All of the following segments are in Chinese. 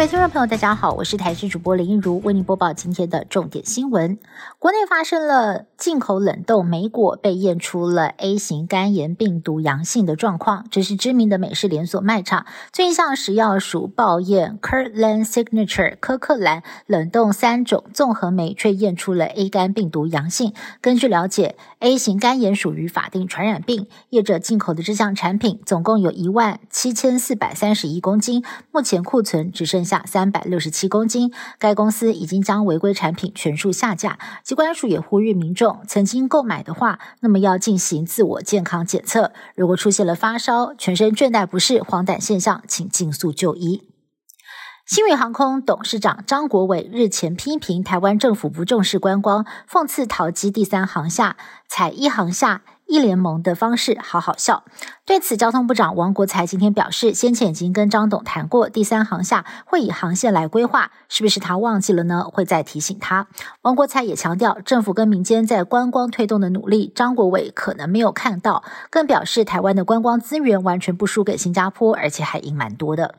各位听众朋友，大家好，我是台视主播林一如，为您播报今天的重点新闻。国内发生了进口冷冻莓果被验出了 A 型肝炎病毒阳性的状况，这是知名的美式连锁卖场最近向食药署报验 Kirkland Signature 科克兰冷冻三种综合酶，却验出了 A 肝病毒阳性。根据了解，A 型肝炎属于法定传染病，业者进口的这项产品总共有一万七千四百三十一公斤，目前库存只剩下。下三百六十七公斤，该公司已经将违规产品全数下架。机关署也呼吁民众，曾经购买的话，那么要进行自我健康检测。如果出现了发烧、全身倦怠不适、黄疸现象，请尽速就医。新宇航空董事长张国伟日前批评台湾政府不重视观光，讽刺淘机第三航厦采一航厦。一联盟的方式好好笑。对此，交通部长王国才今天表示，先前已经跟张董谈过，第三航厦会以航线来规划，是不是他忘记了呢？会再提醒他。王国才也强调，政府跟民间在观光推动的努力，张国伟可能没有看到，更表示台湾的观光资源完全不输给新加坡，而且还赢蛮多的。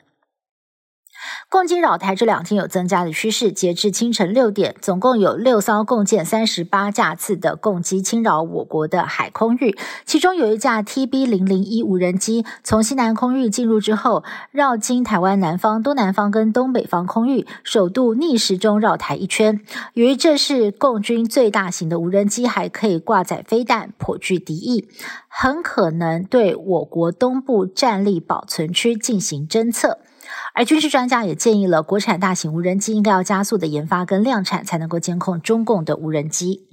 共机扰台这两天有增加的趋势，截至清晨六点，总共有六艘共建三十八架次的共机侵扰我国的海空域，其中有一架 TB 零零一无人机从西南空域进入之后，绕经台湾南方、东南方跟东北方空域，首度逆时钟绕台一圈。由于这是共军最大型的无人机，还可以挂载飞弹，颇具敌意，很可能对我国东部战力保存区进行侦测。而军事专家也建议了，国产大型无人机应该要加速的研发跟量产，才能够监控中共的无人机。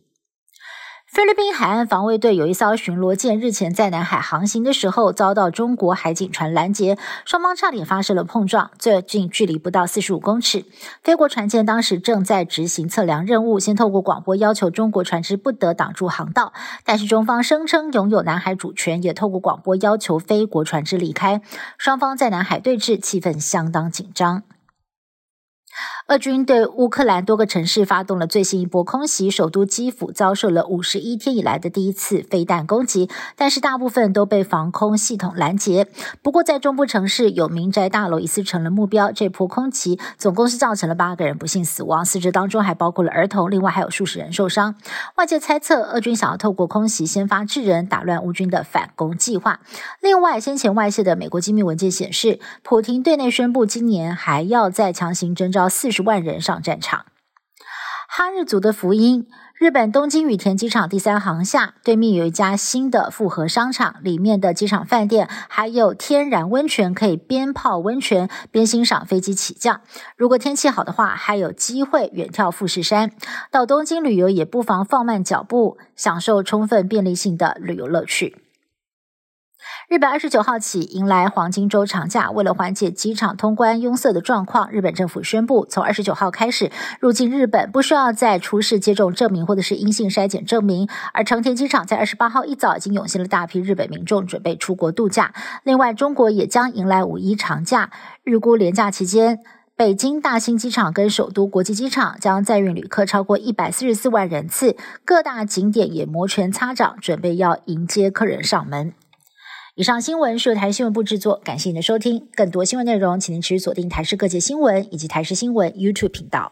菲律宾海岸防卫队有一艘巡逻舰日前在南海航行的时候，遭到中国海警船拦截，双方差点发生了碰撞，最近距离不到四十五公尺。菲国船舰当时正在执行测量任务，先透过广播要求中国船只不得挡住航道，但是中方声称拥有南海主权，也透过广播要求菲国船只离开。双方在南海对峙，气氛相当紧张。俄军对乌克兰多个城市发动了最新一波空袭，首都基辅遭受了五十一天以来的第一次飞弹攻击，但是大部分都被防空系统拦截。不过，在中部城市有民宅大楼疑似成了目标，这波空袭总共是造成了八个人不幸死亡，死者当中还包括了儿童，另外还有数十人受伤。外界猜测，俄军想要透过空袭先发制人，打乱乌军的反攻计划。另外，先前外泄的美国机密文件显示，普廷对内宣布今年还要再强行征召四十。十万人上战场。哈日族的福音，日本东京羽田机场第三航厦对面有一家新的复合商场，里面的机场饭店还有天然温泉，可以边泡温泉边欣赏飞机起降。如果天气好的话，还有机会远眺富士山。到东京旅游也不妨放慢脚步，享受充分便利性的旅游乐趣。日本二十九号起迎来黄金周长假，为了缓解机场通关拥塞的状况，日本政府宣布，从二十九号开始入境日本不需要再出示接种证明或者是阴性筛检证明。而成田机场在二十八号一早已经涌现了大批日本民众准备出国度假。另外，中国也将迎来五一长假，预估连假期间，北京大兴机场跟首都国际机场将载运旅客超过一百四十四万人次，各大景点也摩拳擦掌，准备要迎接客人上门。以上新闻是由台新闻部制作，感谢您的收听。更多新闻内容，请您持续锁定台视各界新闻以及台视新闻 YouTube 频道。